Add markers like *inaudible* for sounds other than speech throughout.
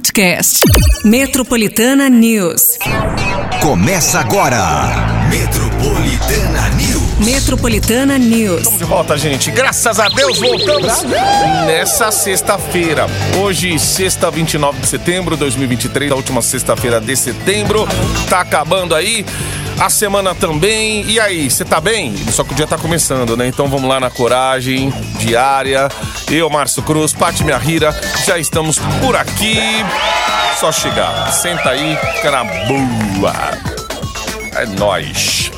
podcast. Metropolitana News. Começa agora. Metropolitana News. Metropolitana News. Estamos de volta, gente. Graças a Deus, voltamos nessa sexta-feira. Hoje, sexta, 29 de setembro de 2023, a última sexta-feira de setembro. Tá acabando aí. A semana também. E aí, você tá bem? Só que o dia tá começando, né? Então vamos lá na coragem diária. Eu, Márcio Cruz, Pati Rira, já estamos por aqui. Só chegar. Senta aí, fica na boa. É nóis.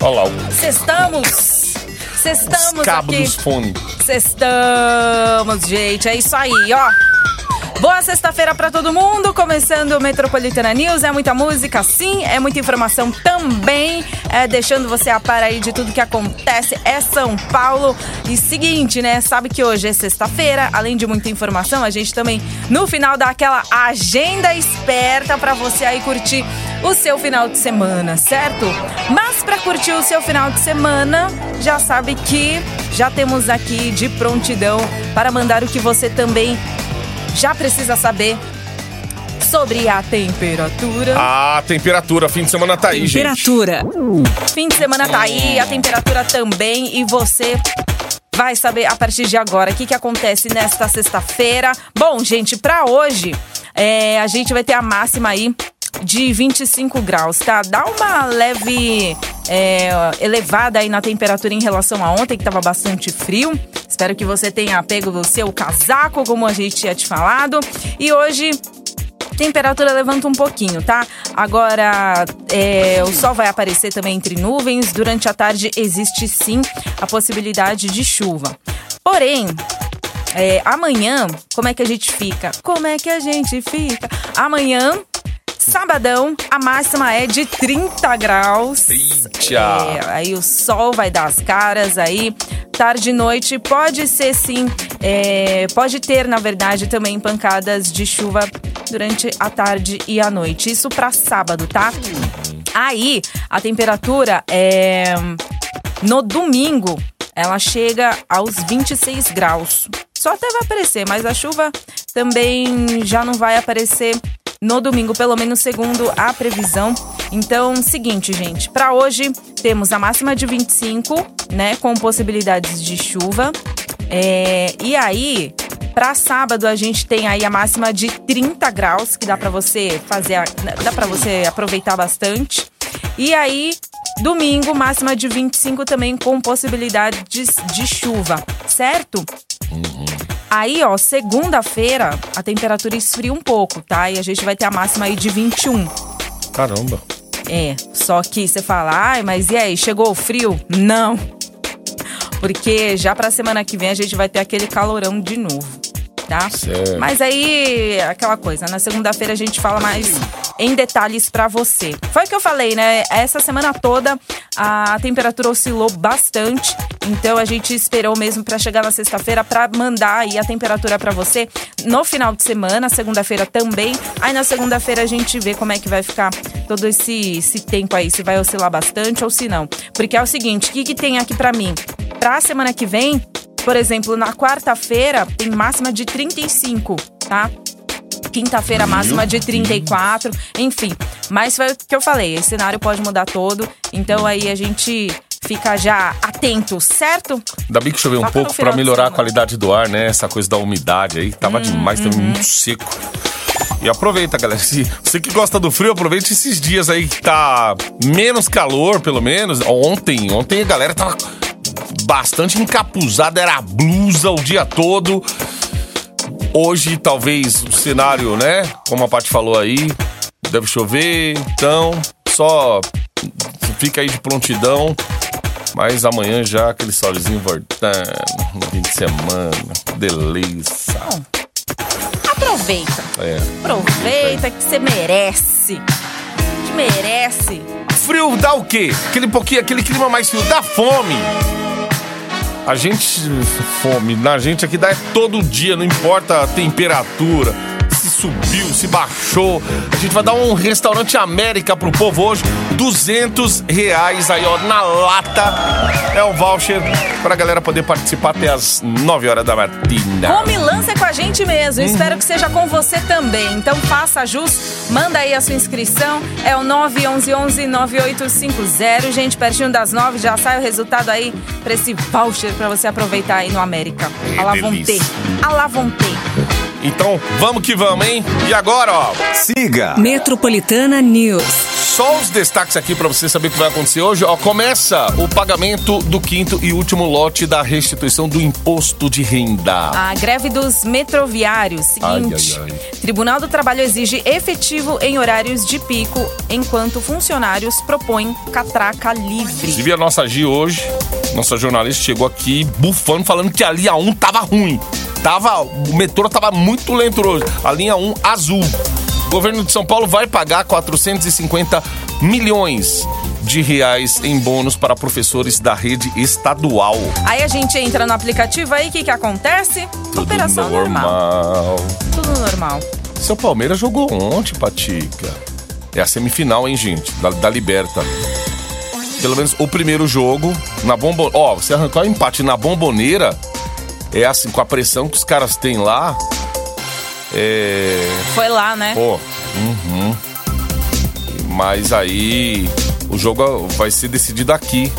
Olha lá o Sextamos! Sextamos cabo aqui. dos fones. Sextamos, gente. É isso aí, ó. Boa sexta-feira pra todo mundo, começando o Metropolitana News. É muita música, sim, é muita informação também, é deixando você a par aí de tudo que acontece. É São Paulo. E seguinte, né? Sabe que hoje é sexta-feira, além de muita informação, a gente também no final dá aquela agenda esperta pra você aí curtir o seu final de semana, certo? Mas pra curtir o seu final de semana, já sabe que já temos aqui de prontidão para mandar o que você também já precisa saber sobre a temperatura. A temperatura, fim de semana tá aí, gente. Temperatura. Fim de semana tá aí, a temperatura também e você vai saber a partir de agora o que, que acontece nesta sexta-feira. Bom, gente, pra hoje é, a gente vai ter a máxima aí de 25 graus, tá? Dá uma leve é, elevada aí na temperatura em relação a ontem, que tava bastante frio. Espero que você tenha pego o seu casaco, como a gente tinha te falado. E hoje Temperatura levanta um pouquinho, tá? Agora, é, o sol vai aparecer também entre nuvens. Durante a tarde existe sim a possibilidade de chuva. Porém, é, amanhã, como é que a gente fica? Como é que a gente fica? Amanhã, sabadão, a máxima é de 30 graus. Eita. É, aí o sol vai dar as caras aí. Tarde e noite pode ser sim, é, pode ter na verdade também pancadas de chuva durante a tarde e a noite. Isso para sábado, tá? Aí a temperatura é no domingo ela chega aos 26 graus. Só até vai aparecer, mas a chuva também já não vai aparecer no domingo, pelo menos segundo a previsão. Então, seguinte, gente, para hoje temos a máxima de 25, né, com possibilidades de chuva. É, e aí, para sábado a gente tem aí a máxima de 30 graus, que dá para você fazer, a- dá para você aproveitar bastante. E aí, domingo, máxima de 25 também com possibilidades de chuva, certo? Aí, ó, segunda-feira a temperatura esfria um pouco, tá? E a gente vai ter a máxima aí de 21. Caramba. É, só que você fala, ai, mas e aí, chegou o frio? Não. Porque já pra semana que vem a gente vai ter aquele calorão de novo, tá? Certo. Mas aí, aquela coisa, na segunda-feira a gente fala mais em detalhes pra você. Foi o que eu falei, né? Essa semana toda a temperatura oscilou bastante, então a gente esperou mesmo pra chegar na sexta-feira pra mandar aí a temperatura pra você no final de semana, segunda-feira também. Aí na segunda-feira a gente vê como é que vai ficar todo esse, esse tempo aí, se vai oscilar bastante ou se não. Porque é o seguinte, o que, que tem aqui pra mim? Pra semana que vem, por exemplo, na quarta-feira tem máxima de 35, tá? Quinta-feira máxima de 34, enfim. Mas foi o que eu falei, esse cenário pode mudar todo, então aí a gente fica já atento, certo? Ainda bem que choveu um pouco de melhorar a qualidade do ar, né? Essa coisa da umidade aí. Tava demais, tava muito seco. E aproveita, galera. Se você que gosta do frio, aproveite esses dias aí que tá menos calor, pelo menos. Ontem, ontem a galera tava bastante encapuzada, era blusa o dia todo. Hoje, talvez, o cenário, né? Como a Paty falou aí, deve chover. Então, só fica aí de prontidão. Mas amanhã já aquele solzinho voltando, no fim de semana, delícia. Aproveita. É. Aproveita que você merece. Que merece. Frio dá o quê? Aquele pouquinho, aquele clima mais frio dá fome. A gente fome, na gente aqui dá é todo dia, não importa a temperatura. Subiu, se baixou. A gente vai dar um restaurante América pro povo hoje. 200 reais aí, ó, na lata. É o voucher pra galera poder participar até as 9 horas da matina. Come lança com a gente mesmo. Espero que seja com você também. Então faça jus, manda aí a sua inscrição. É o 911-9850. Gente, pertinho das 9 já sai o resultado aí pra esse voucher pra você aproveitar aí no América. A la A. Então, vamos que vamos, hein? E agora, ó, Siga Metropolitana News. Só os destaques aqui pra você saber o que vai acontecer hoje. Ó, começa o pagamento do quinto e último lote da restituição do imposto de renda. A greve dos metroviários. Seguinte. Ai, ai, ai. Tribunal do Trabalho exige efetivo em horários de pico, enquanto funcionários propõem catraca livre. Inclusive, a nossa Gi hoje, nossa jornalista, chegou aqui bufando, falando que a linha 1 tava ruim. Tava, o metrô tava muito lento hoje. A linha 1 azul. O governo de São Paulo vai pagar 450 milhões de reais em bônus para professores da rede estadual. Aí a gente entra no aplicativo aí, o que, que acontece? Tudo Operação normal. normal. Tudo normal. Seu Palmeiras jogou ontem, Patica. É a semifinal, hein, gente? Da, da Liberta. Pelo menos o primeiro jogo na bombo... Ó, você arrancou o empate na bomboneira. É assim, com a pressão que os caras têm lá. É. Foi lá, né? Pô. Uhum. Mas aí. O jogo vai ser decidido aqui.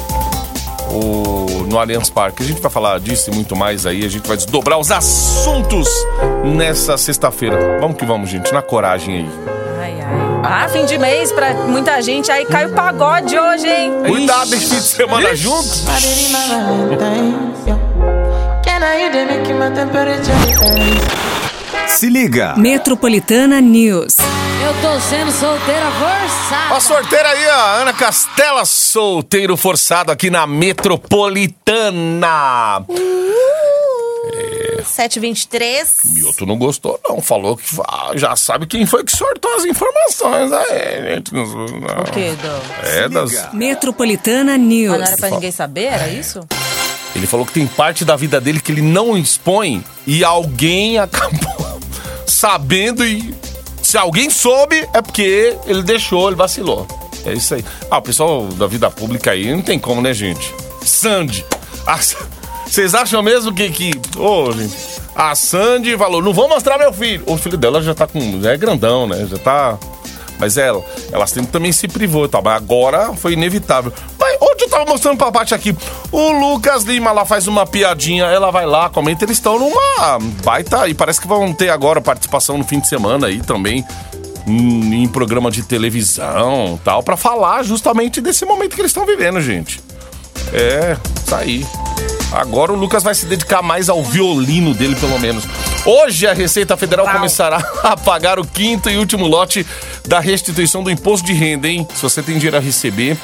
O, no Allianz Parque. A gente vai falar disso e muito mais aí. A gente vai desdobrar os assuntos nessa sexta-feira. Vamos que vamos, gente. Na coragem aí. Ai, ai. Ah, fim de mês pra muita gente. Aí cai o pagode hoje, hein? Cuidado esse fim de semana juntos. I Se liga Metropolitana News. Eu tô sendo solteira forçada. A sorteira aí, a Ana Castela, solteiro forçado aqui na Metropolitana. 723. Milton não gostou, não. Falou que ah, já sabe quem foi que sortou as informações. Aí, gente. Não, O quê, do... É das. Metropolitana Mas News. não era pra ninguém saber, era isso? Ele falou que tem parte da vida dele que ele não expõe e alguém *laughs* acabou sabendo e se alguém soube é porque ele deixou, ele vacilou. É isso aí. Ah, o pessoal da vida pública aí não tem como, né, gente? Sandy. Vocês acham mesmo que. que ô, gente, a Sandy falou: não vou mostrar meu filho. O filho dela já tá com. Já é grandão, né? Já tá. Mas ela, ela sempre também se privou e tal. Mas agora foi inevitável. Onde eu tava mostrando pra parte aqui? O Lucas Lima lá faz uma piadinha, ela vai lá, comenta, eles estão numa baita. E parece que vão ter agora participação no fim de semana aí também. Em, em programa de televisão tal, pra falar justamente desse momento que eles estão vivendo, gente. É, isso aí. Agora o Lucas vai se dedicar mais ao violino dele, pelo menos. Hoje a Receita Federal Uau. começará *laughs* a pagar o quinto e último lote da restituição do imposto de renda, hein? Se você tem dinheiro a receber.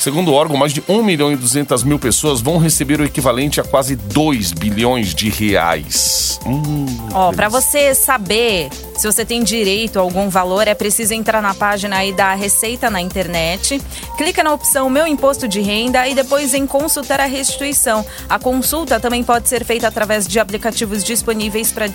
Segundo o órgão, mais de 1 milhão e 200 mil pessoas vão receber o equivalente a quase 2 bilhões de reais. Hum, Ó, pra você saber se você tem direito a algum valor, é preciso entrar na página aí da Receita na internet, clica na opção Meu Imposto de Renda e depois em Consultar a Restituição. A consulta também pode ser feita através de aplicativos disponíveis para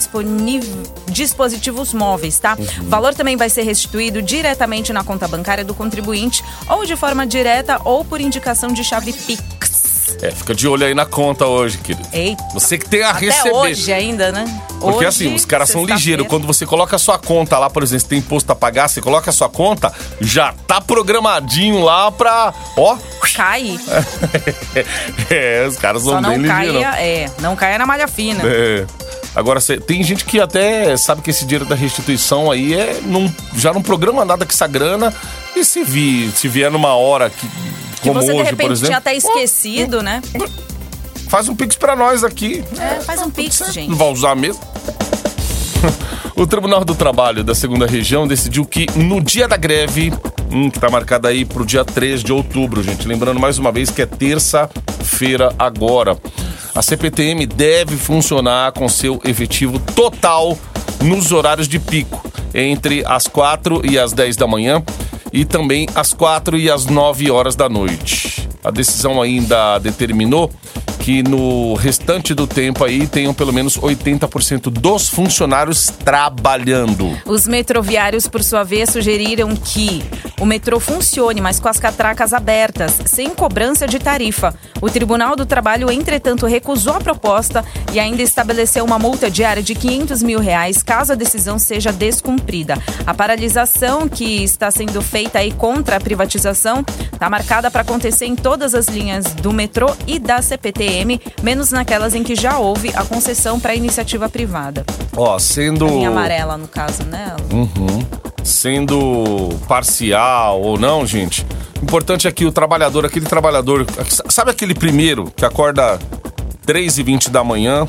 dispositivos móveis, tá? O valor também vai ser restituído diretamente na conta bancária do contribuinte ou de forma direta ou por indicação de chave Pix. É, fica de olho aí na conta hoje, querido. Eita. Você que tem a Até receber. hoje ainda, né? Porque Hoje, assim, os caras são ligeiros. Quando você coloca a sua conta lá, por exemplo, você tem imposto a pagar, você coloca a sua conta, já tá programadinho lá pra. Ó. Cai. *laughs* é, os caras Só são bem não ligeiros. caia, é, não caia na malha fina. É. Agora, cê- tem gente que até sabe que esse dinheiro da restituição aí é. Não, já não programa nada com essa grana. E se, vi, se vier numa hora que. Que Como você hoje, de repente por exemplo. tinha até esquecido, né? Faz um pix pra nós aqui. É, faz um pix, Não gente. vai usar mesmo? *laughs* o Tribunal do Trabalho da segunda região decidiu que no dia da greve, hum, que tá marcada aí pro dia 3 de outubro, gente. Lembrando mais uma vez que é terça-feira agora. A CPTM deve funcionar com seu efetivo total nos horários de pico, entre as 4 e as 10 da manhã e também às 4 e às 9 horas da noite. A decisão ainda determinou que no restante do tempo aí tenham pelo menos 80% dos funcionários trabalhando. Os metroviários, por sua vez, sugeriram que o metrô funcione, mas com as catracas abertas, sem cobrança de tarifa. O Tribunal do Trabalho, entretanto, recusou a proposta e ainda estabeleceu uma multa diária de 500 mil reais caso a decisão seja descumprida. A paralisação que está sendo feita aí contra a privatização está marcada para acontecer em todas as linhas do metrô e da Menos naquelas em que já houve a concessão para iniciativa privada. Ó, sendo. A linha amarela, no caso, né? Uhum. Sendo parcial ou não, gente. O importante é que o trabalhador, aquele trabalhador. Sabe aquele primeiro que acorda 3 e 20 da manhã?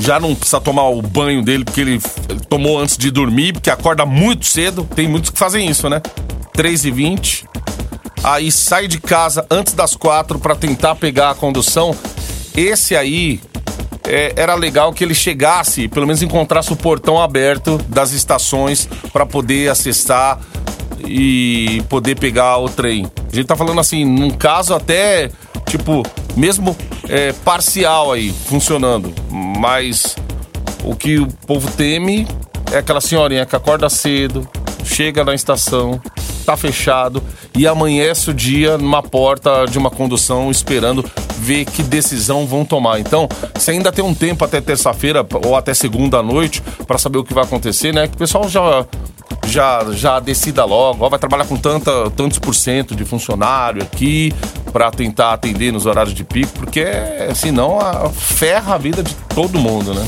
Já não precisa tomar o banho dele porque ele tomou antes de dormir, porque acorda muito cedo. Tem muitos que fazem isso, né? 3 e 20 aí sai de casa antes das quatro para tentar pegar a condução. Esse aí é, era legal que ele chegasse, pelo menos encontrasse o portão aberto das estações para poder acessar e poder pegar o trem. A gente tá falando assim, num caso até, tipo, mesmo é, parcial aí, funcionando. Mas o que o povo teme é aquela senhorinha que acorda cedo, chega na estação, tá fechado e amanhece o dia numa porta de uma condução esperando ver que decisão vão tomar. Então, você ainda tem um tempo até terça-feira ou até segunda noite para saber o que vai acontecer, né? Que o pessoal já já já decida logo, ó, vai trabalhar com tanta tantos por cento de funcionário aqui para tentar atender nos horários de pico, porque senão a, ferra a vida de todo mundo, né?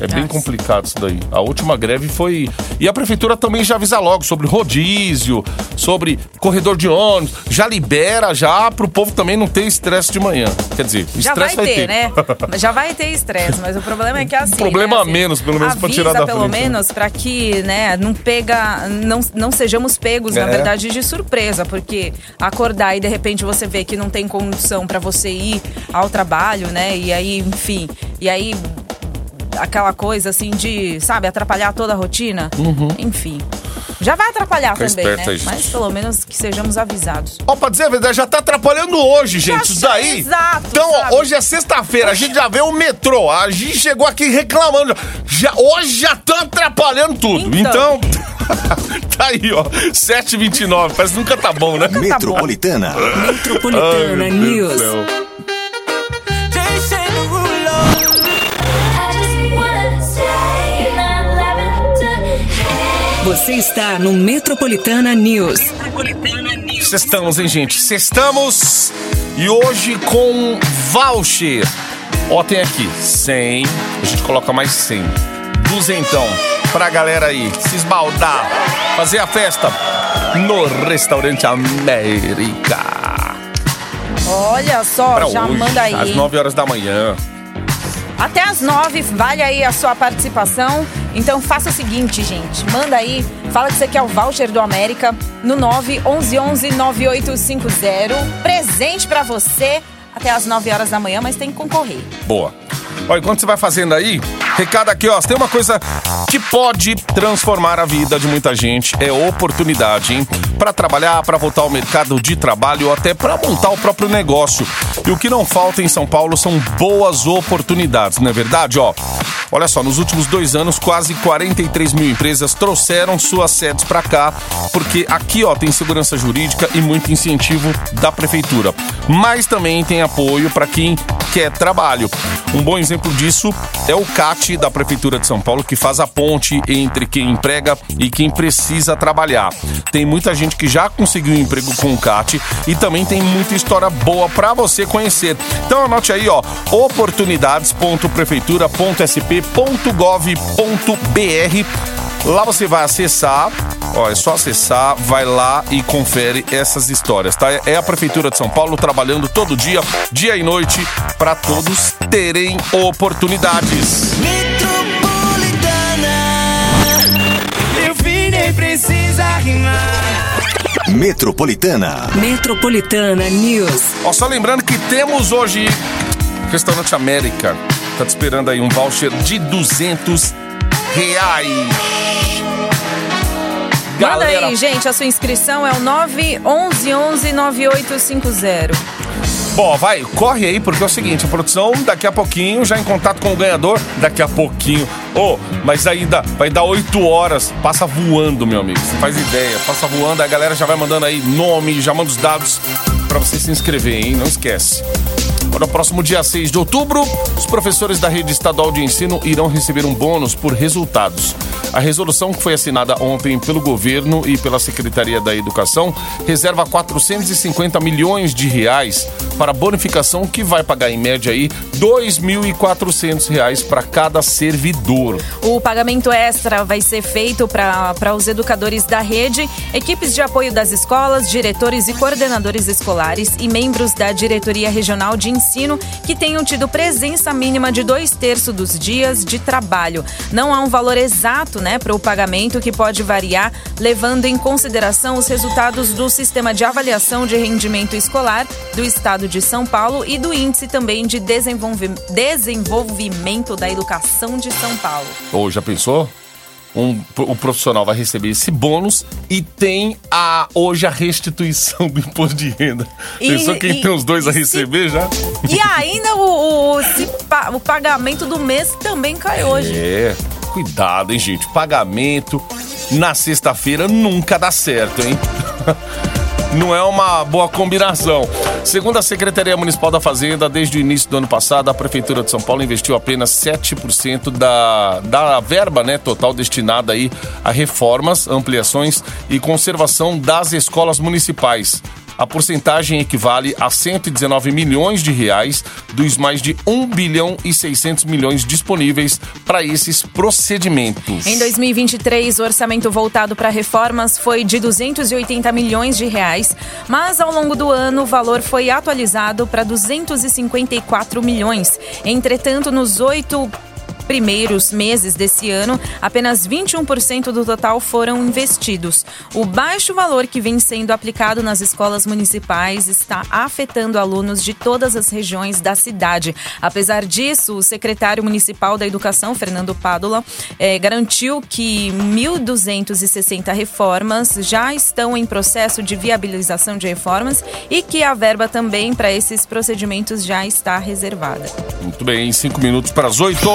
É bem Nossa. complicado isso daí. A última greve foi. E a prefeitura também já avisa logo sobre rodízio, sobre corredor de ônibus. Já libera já pro povo também não ter estresse de manhã. Quer dizer, Já vai, estresse ter, vai ter. né? *laughs* Já vai ter estresse, mas o problema é que assim. problema né, a menos, pelo menos, pra avisa tirar da pelo frente, né? menos pra que, né, não pega, não, não sejamos pegos, na É. verdade, de surpresa, porque acordar e de repente você vê que não tem condição pra você ir ao trabalho, né? E aí, enfim, e aí aquela coisa assim de, sabe, atrapalhar toda a rotina. Enfim. Já vai atrapalhar Fica também, esperto né? gente. Mas pelo menos que sejamos avisados. Ó, pra dizer a verdade, já tá atrapalhando hoje, gente. Isso daí. exato, Então, ó, sabe? hoje é sexta-feira, a gente já vê o metrô. A gente chegou aqui reclamando. Já, hoje já tá atrapalhando tudo. Então. Então. *laughs* tá aí, ó. 7h29. Parece que nunca tá bom, né? Nunca tá bom. Metropolitana. Metropolitana Ai, meu Deus do News. Você está no Metropolitana News. Sextamos, hein, gente? Sextamos e hoje com voucher. Ó, tem aqui 100, a gente coloca mais 100. Duzentão pra galera aí se esbaldar, fazer a festa no Restaurante América. Olha só, Pra já hoje, manda aí. às 9 horas da manhã. Até às nove, vale aí a sua participação. Então faça o seguinte, gente. Manda aí, fala que você quer o voucher do América no 911 9850. Presente pra você até às 9 horas da manhã, mas tem que concorrer. Boa. Olha, enquanto você vai fazendo aí, recado aqui, ó. Tem uma coisa que pode transformar a vida de muita gente. É oportunidade, hein? Pra trabalhar, pra voltar ao mercado de trabalho ou até pra montar o próprio negócio. E o que não falta em São Paulo são boas oportunidades, não é verdade, ó? Olha só, nos últimos dois anos, quase 43 mil empresas trouxeram suas sedes pra cá, porque aqui, ó, tem segurança jurídica e muito incentivo da prefeitura. Mas também tem apoio pra quem quer trabalho. Um bom exemplo disso é o CAT da Prefeitura de São Paulo, que faz a ponte entre quem emprega e quem precisa trabalhar. Tem muita gente que já conseguiu um emprego com o CAT e também tem muita história boa pra você conhecer. Então anote aí, ó, oportunidades.prefeitura.sp.gov.br. Lá você vai acessar, ó, é só acessar, vai lá e confere essas histórias, tá? É a Prefeitura de São Paulo trabalhando todo dia, dia e noite, para todos terem oportunidades. Meu filho nem precisa rimar. Metropolitana. Metropolitana News. Ó, só lembrando que temos hoje Restaurante América. Tá te esperando aí um voucher de 200 reais. Manda aí, gente, a sua inscrição é o 911 9850. Bom, vai, corre aí, porque é o seguinte, a produção daqui a pouquinho, já em contato com o ganhador, daqui a pouquinho. Ô, mas ainda vai dar 8 horas, passa voando, meu amigo. Você faz ideia, passa voando, a galera já vai mandando aí nome, já manda os dados pra você se inscrever, hein? Não esquece. No próximo dia 6 de outubro, os professores da rede estadual de ensino irão receber um bônus por resultados. A resolução que foi assinada ontem pelo governo e pela Secretaria da Educação reserva 450 milhões de reais para bonificação que vai pagar em média aí 2.400 reais para cada servidor. O pagamento extra vai ser feito para os educadores da rede, equipes de apoio das escolas, diretores e coordenadores escolares e membros da diretoria regional de ensino que tenham tido presença mínima de dois terços dos dias de trabalho. Não há um valor exato né, para o pagamento que pode variar, levando em consideração os resultados do sistema de avaliação de rendimento escolar do estado de São Paulo e do índice também de desenvolvi- desenvolvimento da educação de São Paulo. Ou já pensou? Um, o profissional vai receber esse bônus e tem a hoje a restituição do imposto de renda. E- Pensou quem e- tem os dois a e se- receber já? E ainda o, o, se o pagamento do mês também cai hoje. É, cuidado, hein, gente. Pagamento na sexta-feira nunca dá certo, hein? *laughs* Não é uma boa combinação. Segundo a Secretaria Municipal da Fazenda, desde o início do ano passado, a Prefeitura de São Paulo investiu apenas 7% da, da verba né, total destinada aí a reformas, ampliações e conservação das escolas municipais. A porcentagem equivale a 119 milhões de reais dos mais de 1 bilhão e 600 milhões disponíveis para esses procedimentos. Em 2023, o orçamento voltado para reformas foi de 280 milhões de reais, mas ao longo do ano o valor foi atualizado para 254 milhões. Entretanto, nos oito primeiros meses desse ano, apenas 21% do total foram investidos. O baixo valor que vem sendo aplicado nas escolas municipais está afetando alunos de todas as regiões da cidade. Apesar disso, o secretário municipal da Educação, Fernando Pádula, eh, garantiu que 1.260 reformas já estão em processo de viabilização de reformas e que a verba também para esses procedimentos já está reservada. Muito bem, cinco minutos para as oito.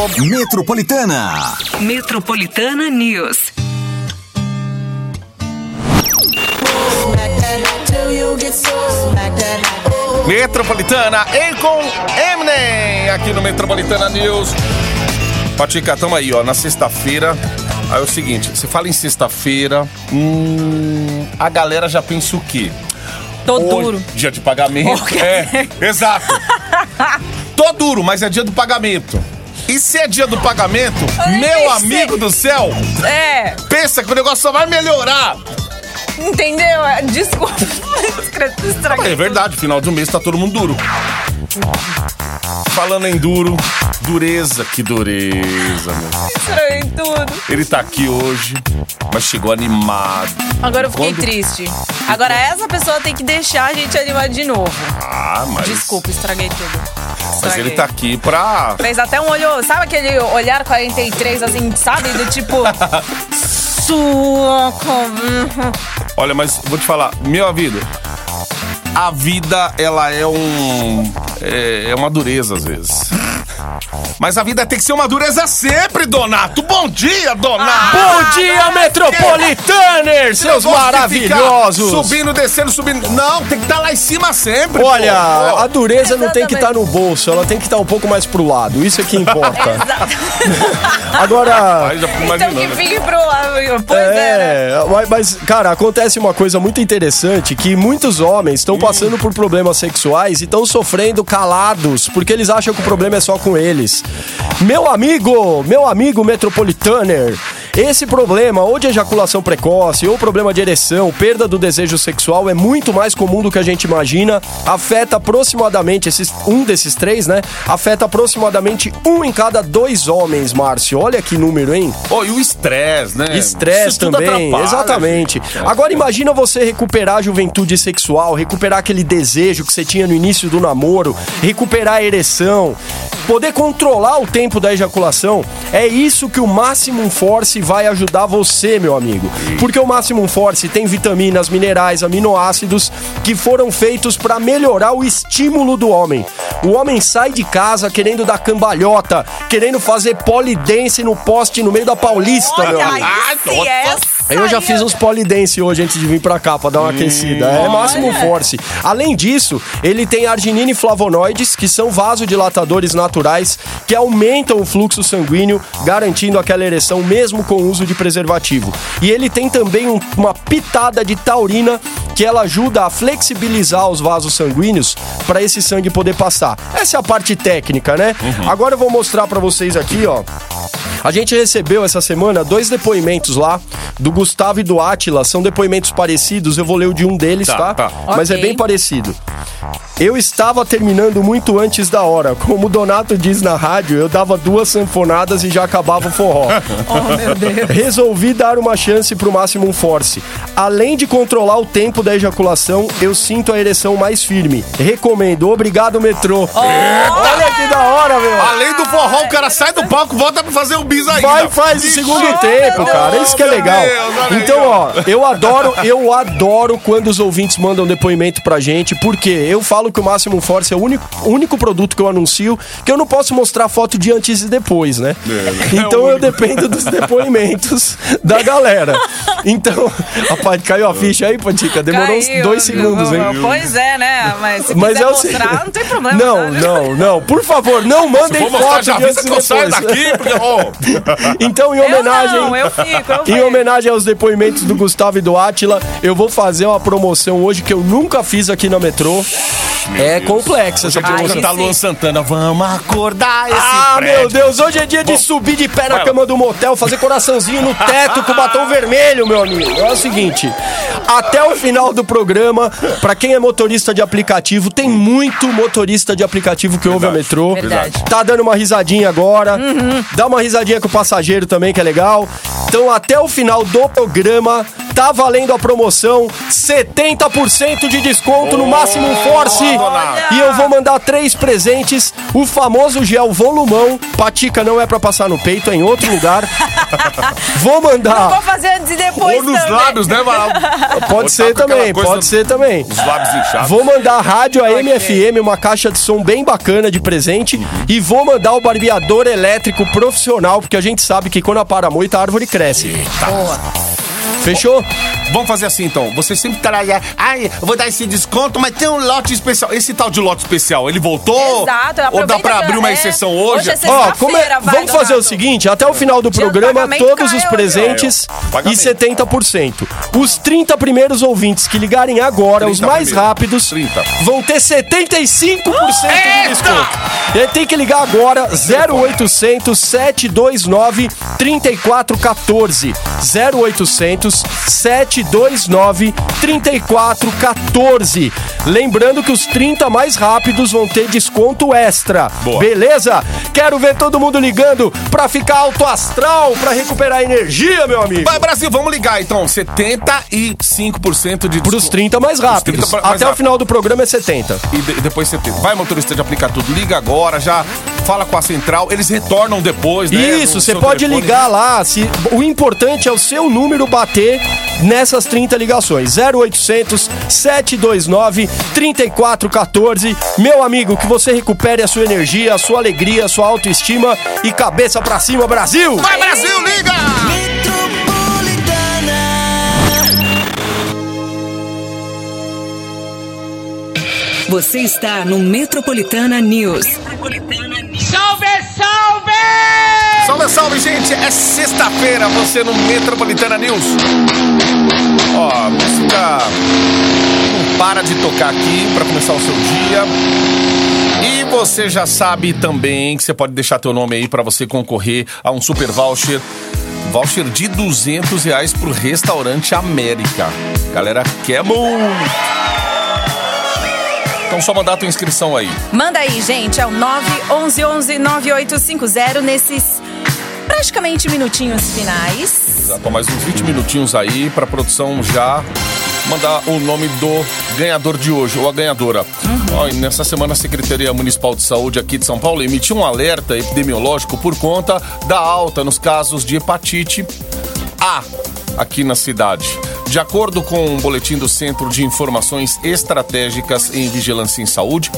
Metropolitana. Metropolitana News. Metropolitana, Akon Eminem, aqui no Metropolitana News. Patica, tamo aí, ó, na sexta-feira. Aí é o seguinte, você fala em sexta-feira, hum, a galera já pensa o quê? Tô Hoje, duro. Dia de pagamento. Ok. É, exato. *laughs* Tô duro, mas é dia do pagamento. E se é dia do pagamento, meu sei. amigo do céu, É, pensa que o negócio só vai melhorar. entendeu? É, Desculpa. *laughs* Estraguei É verdade, final de um mês tá todo mundo duro. Falando em duro, dureza, que dureza, meu. Estraguei tudo. Ele tá aqui hoje, mas chegou animado. Agora eu fiquei Quando- triste. Agora essa pessoa tem que deixar a gente animar de novo. Ah, mas. Desculpa, estraguei tudo. Mas Estraguei. ele tá aqui pra. Fez até um olho, sabe aquele olhar 43, assim, sabe? Do tipo. *laughs* Sua. Olha, mas vou te falar, meu vida. A vida, ela é um. É, é uma dureza às vezes. Mas a vida tem que ser uma dureza sempre, Donato. Bom dia, Donato. Bom dia, Metropolitaners, seus maravilhosos! Subindo, descendo, subindo. Não, tem que estar lá em cima sempre. Olha, pô. a dureza não tem que estar Exatamente. no bolso, ela tem que estar um pouco mais pro lado. Isso é que importa. *laughs* Agora. Então que fique pro lado. Pois é, né? É, mas- mas, cara, acontece uma coisa muito interessante que muitos homens estão passando por problemas sexuais e estão sofrendo calados, porque eles acham que o problema é só com eles. Meu amigo, meu amigo metropolitaner, esse problema, ou de ejaculação precoce, ou problema de ereção, perda do desejo sexual, é muito mais comum do que a gente imagina. Afeta aproximadamente, esses, um desses três, né? Afeta aproximadamente um em cada dois homens, Márcio. Olha que número, hein? Ô, e o estresse, né? Estresse também, exatamente. gente. Agora imagina você recuperar a juventude sexual, recuperar aquele desejo que você tinha no início do namoro, recuperar a ereção, poder controlar o tempo da ejaculação. É isso que o Maximum Force vai ajudar você, meu amigo. Porque o Maximum Force tem vitaminas, minerais, aminoácidos que foram feitos para melhorar o estímulo do homem. O homem sai de casa querendo dar cambalhota, querendo fazer polidense no poste no meio da Paulista, meu Olha amigo. aí, se essa Eu já fiz uns polidense hoje antes de vir pra cá pra dar uma aquecida. É máximo force. Além disso, ele tem arginina e flavonoides, que são vasodilatadores naturais que aumentam o fluxo sanguíneo, garantindo aquela ereção mesmo com o uso de preservativo. E ele tem também um- uma pitada de taurina que ela ajuda a flexibilizar os vasos sanguíneos para esse sangue poder passar. Essa é a parte técnica, né? Agora eu vou mostrar pra vocês aqui, ó. A gente recebeu essa semana dois depoimentos lá, do Gustavo e do Átila. São depoimentos parecidos, eu vou ler o de um deles, tá? Tá, tá. Mas é Ok. bem parecido. Eu estava terminando muito antes da hora. Como o Donato diz na rádio, eu dava duas sanfonadas e já acabava o forró. *laughs* Oh, meu Deus. Resolvi dar uma chance pro Maximum Force. Além de controlar o tempo da ejaculação, eu sinto a ereção mais firme. Recomendo. Obrigado, metrô. Olha que da hora, meu. Além do forró, o cara sai do palco, volta pra fazer um bis ainda. Vai, faz o segundo tempo, cara. Isso que é legal. Deus, aí, Então, ó, eu adoro, eu adoro quando os ouvintes mandam depoimento pra gente, porque eu falo que o Máximo Force é o único, único produto que eu anuncio que eu não posso mostrar foto de antes e depois, né? Então eu dependo dos depoimentos da galera. *laughs* Então, rapaz, caiu a ficha aí, Patica? Demorou uns Caiu, dois segundos, hein? Pois é, né? Mas se Mas quiser é o mostrar, não tem problema. Não, tá? não, não. Por favor, não mandem mostrar, foto já de antes que eu saio daqui, porque, ó, *laughs* Então, em Eu homenagem. não, eu fico, eu *laughs* Em homenagem aos depoimentos do Gustavo e do Átila, eu vou fazer uma promoção hoje que eu nunca fiz aqui na metrô. é complexa essa promoção. sim. Luan Santana. Vamos acordar esse Ah, prédio. meu Deus, hoje é dia de subir de pé na cama do motel, fazer coraçãozinho no teto com batom *laughs* vermelho, meu amigo. É o seguinte, até o final do programa, pra quem é motorista de aplicativo, tem muito motorista de aplicativo que ouve a metrô. Verdade. Tá dando uma risadinha agora. Dá uma risadinha com o passageiro também, que é legal. Então, até o final do programa, tá valendo a promoção: 70% de desconto no Máximo Force. Olha! E eu vou mandar três presentes: o famoso gel volumão. Patica não é pra passar no peito, é em outro lugar. vou *laughs* Vou mandar. fazer antes e depois Ou nos também. lábios, né, Pode ser também, pode ser também. Os lábios inchados. Vou mandar a rádio AM FM, uma caixa de som bem bacana de presente. E vou mandar o barbeador elétrico profissional, porque a gente sabe que quando apara muito, a árvore cresce. Fechou? Vamos fazer assim, então. Você sempre tá aí, ai, eu vou dar esse desconto, mas tem um lote especial. Esse tal de lote especial, ele voltou? Exato, Ou dá pra abrir uma é- exceção hoje? hoje é Ó, como é- vamos fazer o Donato. seguinte, até o final do programa, todos os presentes e 70%. Os 30 primeiros ouvintes que ligarem agora, os 30 mais primeiro. rápidos, 30. vão ter 75% de Eita! desconto. E tem que ligar agora, 0800 729 3414. 0800 729 3414. Lembrando que os 30 mais rápidos vão ter desconto extra. Boa. Beleza? Quero ver todo mundo ligando pra ficar alto astral, pra recuperar energia, meu amigo. Vai, Brasil, vamos ligar então. 75% de Pros 30 mais rápidos. 30 mais Até o rápido. final do programa é 70. E de- depois 70. Vai, motorista de aplicar tudo. Liga agora, já fala com a central. Eles retornam depois, né? Isso, você pode telefone. ligar lá. Se, o importante é o seu número bater nessas 30 ligações. 0800 729 3414. Meu amigo, que você recupere a sua energia, a sua alegria, a sua autoestima e cabeça pra cima, Brasil! Vai, Brasil, liga! Você está no Metropolitana News. Salve, salve! Salve, salve, gente! É sexta-feira, você no Metropolitana News. Ó, a música não para de tocar aqui pra começar o seu dia. E você já sabe também que você pode deixar teu nome aí pra você concorrer a um super voucher. Voucher de 200 reais pro Restaurante América. Galera, quer muito. Então só mandar a tua inscrição aí. Manda aí, gente. É o 911-9850 nesses praticamente minutinhos finais. Já tô mais uns 20 minutinhos aí pra produção já mandar o nome do ganhador de hoje, ou a ganhadora. Ó, e nessa semana a Secretaria Municipal de Saúde aqui de São Paulo emitiu um alerta epidemiológico por conta da alta nos casos de hepatite A aqui na cidade. De acordo com um boletim do Centro de Informações Estratégicas em Vigilância em Saúde,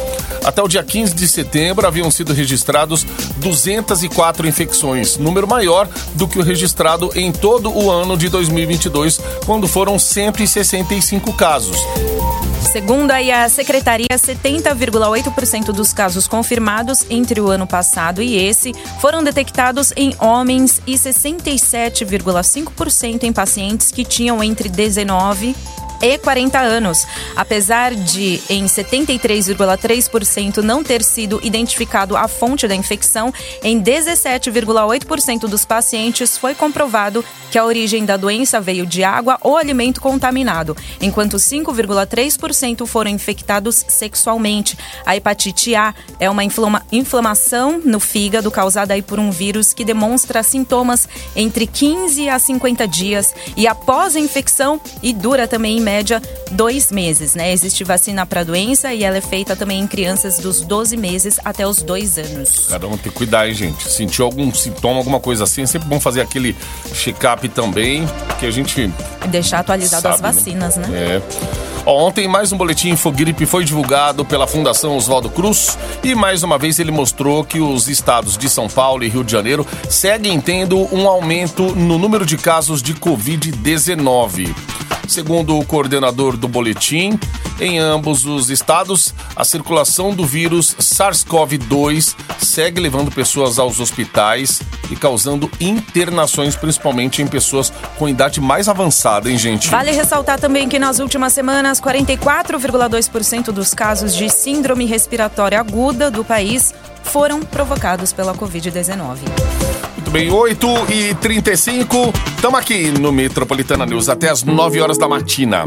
até o dia 15 de setembro haviam sido registrados 204 infecções, número maior do que o registrado em todo o ano de 2022, quando foram 165 casos. Segundo a secretaria, 70,8% dos casos confirmados entre o ano passado e esse foram detectados em homens e 67,5% em pacientes que tinham entre 19 e 40 anos. Apesar de, em 73,3% não ter sido identificado a fonte da infecção, em 17,8% dos pacientes foi comprovado que a origem da doença veio de água ou alimento contaminado, enquanto 5,3% foram infectados sexualmente. A hepatite A é uma inflama- inflamação no fígado causada aí por um vírus que demonstra sintomas entre 15 a 50 dias e após a infecção e dura também média dois meses, né? Existe vacina para doença e ela é feita também em crianças dos 12 meses até os dois anos. Cada um tem que cuidar, hein, gente? Sentiu algum sintoma, alguma coisa assim, é sempre bom fazer aquele check-up também, que a gente deixar atualizado as Sabe, né? vacinas, né? É. Ó, Ontem, mais um boletim Infogripe foi divulgado pela Fundação Oswaldo Cruz e, mais uma vez, ele mostrou que os estados de São Paulo e Rio de Janeiro seguem tendo um aumento no número de casos de Covid-19. Segundo o coordenador do boletim, em ambos os estados, a circulação do vírus SARS-CoV-2 segue levando pessoas aos hospitais e causando internações, principalmente em pessoas com idade mais avançada, hein, gente? Vale ressaltar também que nas últimas semanas, 44,2% dos casos de síndrome respiratória aguda do país foram provocados pela Covid-19. Muito bem, 8 e 35 estamos aqui no Metropolitana News até as 9 horas da matina.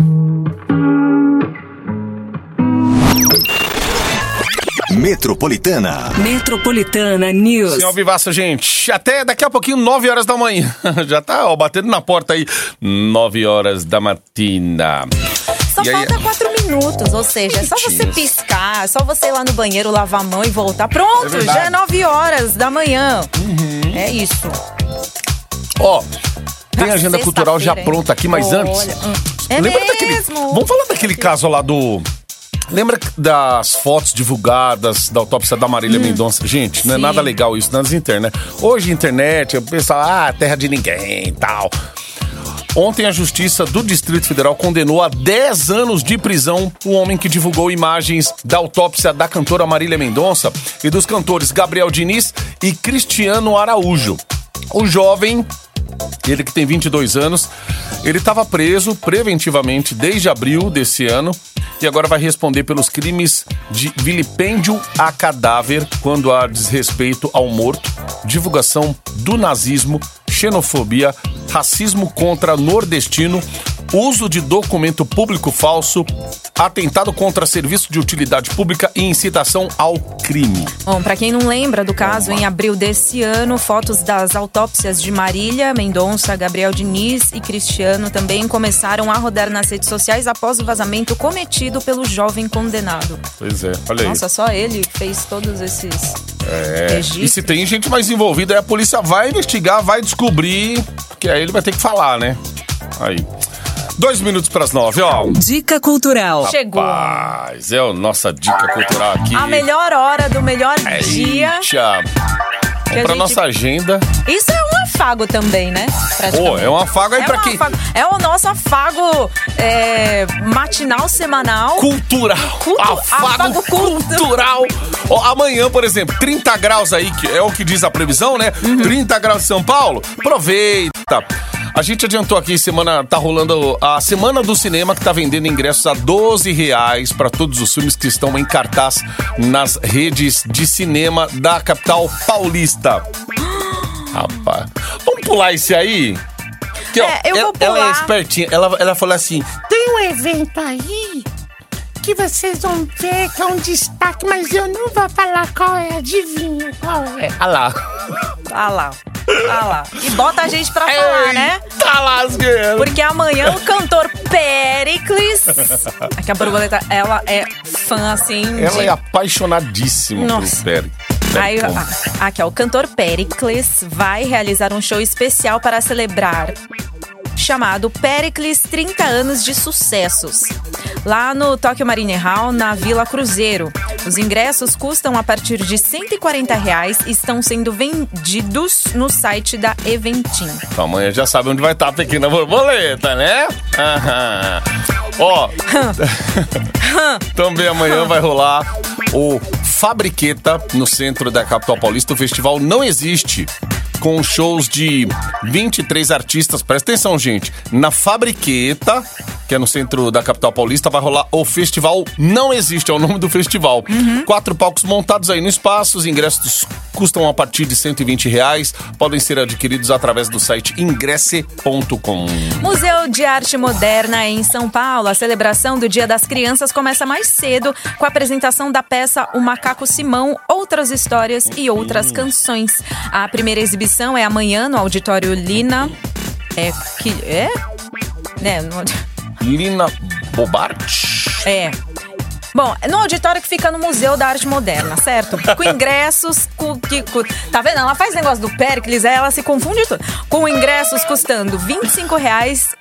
Metropolitana. Metropolitana News. Senhor Vivaça, gente, até daqui a pouquinho, 9 horas da manhã. *laughs* Já tá, ó, batendo na porta aí. 9 horas da matina. Só E aí- falta quatro minutos, ou seja, é só você piscar, é só você ir lá no banheiro lavar a mão e voltar. Pronto, É já é 9 horas da manhã. É isso. Ó, tem Pra agenda cultural já hein? pronta aqui, mas Olha, antes. hum. É lembra mesmo? daquele. Vamos falar daquele caso lá do. Lembra das fotos divulgadas da autópsia da Marília Mendonça? Gente, não é Hum. Sim. nada legal isso nas internet. Hoje, internet, o pessoal, ah, terra de ninguém e tal. Ontem, a Justiça do Distrito Federal condenou a 10 anos de prisão o homem que divulgou imagens da autópsia da cantora Marília Mendonça e dos cantores Gabriel Diniz e Cristiano Araújo. O jovem ele que tem 22 anos, ele estava preso preventivamente desde abril desse ano e agora vai responder pelos crimes de vilipêndio a cadáver quando há desrespeito ao morto, divulgação do nazismo, xenofobia, racismo contra nordestino, uso de documento público falso, atentado contra serviço de utilidade pública e incitação ao crime. Bom, pra quem não lembra do caso, em abril desse ano, fotos das autópsias de Marília, Mendonça, Gabriel Diniz e Cristiano também começaram a rodar nas redes sociais após o vazamento cometido pelo jovem condenado. Pois é, olha aí. Nossa, só ele fez todos esses É. registros. E se tem gente mais envolvida, aí a polícia vai investigar, vai descobrir, que aí ele vai ter que falar, né? Aí. Dois minutos para as nove, ó. Dica cultural. Chegou. Rapaz, é a nossa dica cultural aqui. A melhor hora do melhor É dia. Pra gente- nossa agenda. Isso é um afago também, né? Pô, é um afago aí É pra um quem. afago. É o nosso afago é, matinal, semanal. Cultural. Cultu- afago, afago cultu- cultural. Ó, amanhã, por exemplo, 30 graus aí, que é o que diz a previsão, né? Uhum. 30 graus em São Paulo. Aproveita. A gente adiantou aqui, semana tá rolando a Semana do Cinema, que tá vendendo ingressos a 12 reais para todos os filmes que estão em cartaz nas redes de cinema da capital paulista. *gasps* Rapaz, vamos pular esse aí? Que, ó, É, eu ela, vou ela é pular. espertinha, ela, ela falou assim, Tem um evento aí que vocês vão ver que é um destaque, mas eu não vou falar qual é, adivinha qual é. ah lá. Ah lá. Ah lá. E bota a gente pra falar, né? Tá lasgueiro. Porque amanhã o cantor Pericles. *laughs* Aqui a borboleta, ela é fã assim. Ela de... é apaixonadíssima Nossa. pelo Perry. Aí, ah, aqui, ó, o cantor Pericles vai realizar um show especial para celebrar chamado Pericles 30 anos de sucessos. Lá no Tokyo Marine Hall, na Vila Cruzeiro. Os ingressos custam a partir de 140 reais e estão sendo vendidos no site da Eventim. Então, amanhã já sabe onde vai estar a pequena borboleta, né? Ó, *laughs* também amanhã vai rolar o Fabriqueta no centro da capital paulista. O festival não existe. Com shows de 23 artistas, presta atenção, gente. Na Fabriqueta, que é no centro da capital paulista, vai rolar o festival Não Existe, é o nome do festival. Quatro palcos montados aí no espaço, os ingressos custam a partir de 120 reais, podem ser adquiridos através do site ingresse.com. Museu de Arte Moderna em São Paulo. A celebração do Dia das Crianças começa mais cedo com a apresentação da peça O Macaco Simão, Outras Histórias e Outras Canções. A primeira exibição é amanhã no Auditório Lina. É. Que, é? Né, Lina Bobart? é. Bom, no auditório que fica no Museu da Arte Moderna, certo? *laughs* Com ingressos. Com, que, com- tá vendo? Ela faz negócio do Pericles, aí ela se confunde tudo. Com ingressos custando 25 reais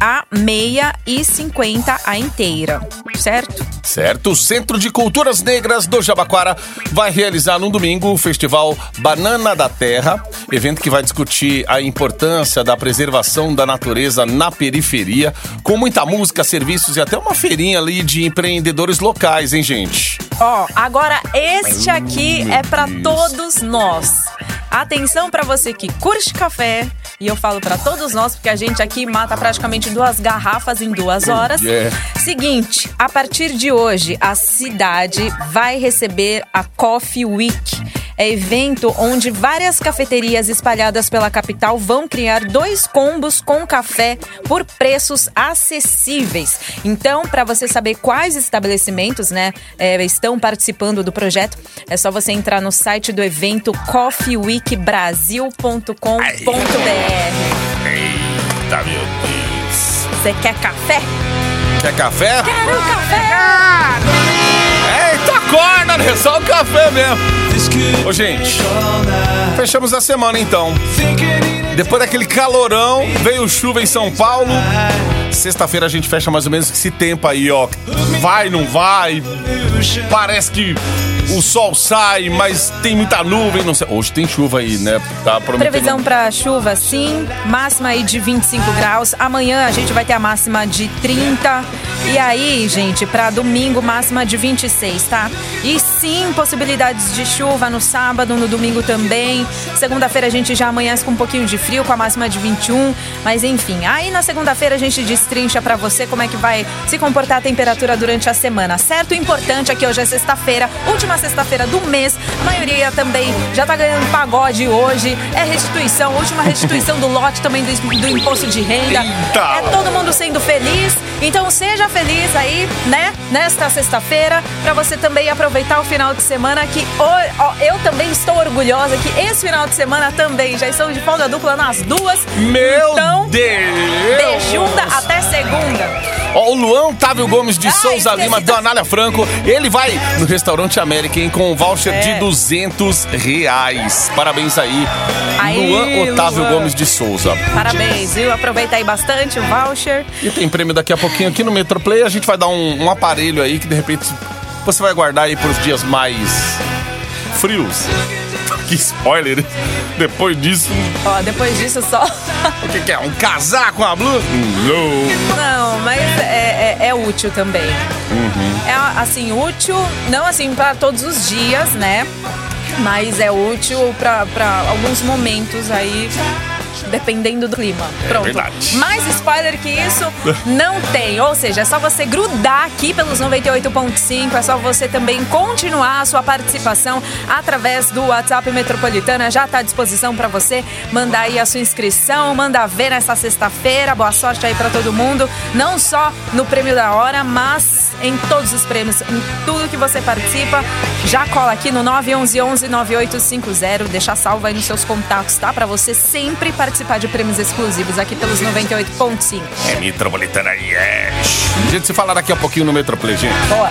a meia e 50 a inteira, certo? Certo, o Centro de Culturas Negras do Jabaquara vai realizar no domingo o Festival Banana da Terra, evento que vai discutir a importância da preservação da natureza na periferia, com muita música, serviços e até uma feirinha ali de empreendedores locais, hein, gente? Ó, agora este aqui é pra Deus. todos nós. Atenção pra você que curte café, e eu falo pra todos nós porque a gente aqui mata praticamente duas garrafas em duas horas. é. Seguinte, a partir de hoje a cidade vai receber a Coffee Week. É evento onde várias cafeterias espalhadas pela capital vão criar dois combos com café por preços acessíveis. Então, para você saber quais estabelecimentos né, eh, estão participando do projeto, é só você entrar no site do evento coffeeweekbrasil.com.br. Eita, meu Deus. Você quer café? Quer café? Quero café! Eita, acorda, né? Só o café mesmo. Ô, gente, fechamos a semana então. Depois daquele calorão, veio chuva em São Paulo. Sexta-feira a gente fecha mais ou menos esse tempo aí, ó. Vai, não vai. Parece que o sol sai, mas tem muita nuvem, não sei. Hoje tem chuva aí, né? Tá prometendo. Previsão para chuva, sim. Máxima aí de 25 graus. Amanhã a gente vai ter a máxima de 30. E aí, gente, para domingo, máxima de 26, tá? E sim, possibilidades de chuva no sábado, no domingo também. Segunda-feira a gente já amanhece com um pouquinho de frio, com a máxima de 21. Mas enfim, aí na segunda-feira a gente destrincha para você como é que vai se comportar a temperatura durante a semana, certo? O importante é que hoje é sexta-feira, última sexta-feira do mês. A maioria também já tá ganhando pagode hoje. É restituição, última restituição do lote também do, do imposto de renda. Eita! É todo mundo sendo feliz. Então seja feliz aí, né? Nesta sexta-feira, para você também aproveitar o final de semana que o- ó, eu também estou orgulhosa que esse final de semana também já estamos de folga dupla nas duas. Meu então, Deus! de segunda até segunda. Ó, o Luan Otávio Gomes de Ai, Souza esqueci Lima, do Anália Franco, ele vai no restaurante América, hein, com um voucher É. de 200 reais. Parabéns aí, Aí, Luan Otávio Luan. Gomes de Souza. Parabéns, viu? Aproveita aí bastante o voucher. E tem prêmio daqui a pouquinho aqui no Metroplay. A gente vai dar um, um aparelho aí que de repente você vai guardar aí para os dias mais frios. Que spoiler! Depois disso, Ó, depois disso só. *laughs* o que, que é? Um casaco, uma blusa? Não. Não, mas é, é- é útil também. Uhum. É assim, útil, não assim para todos os dias, né? Mas é útil para alguns momentos aí, dependendo do clima. Pronto. verdade. Mais spoiler que isso não tem. Ou seja, é só você grudar aqui pelos 98.5, é só você também continuar a sua participação através do WhatsApp Metropolitana. Já está à disposição para você mandar aí a sua inscrição, mandar ver nessa sexta-feira. Boa sorte aí para todo mundo, não só no prêmio da hora, mas em todos os prêmios, em tudo que você participa. Já cola aqui no 911 9850, deixa salvo aí nos seus contatos, tá? Para você sempre participar de prêmios exclusivos aqui pelos 98.5. É Metropolitana Yes. A gente se fala daqui a pouquinho no Metroplay, gente. Boa.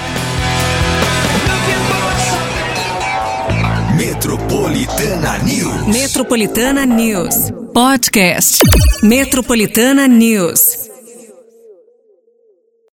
Metropolitana News. Metropolitana News. podcast. Metropolitana News.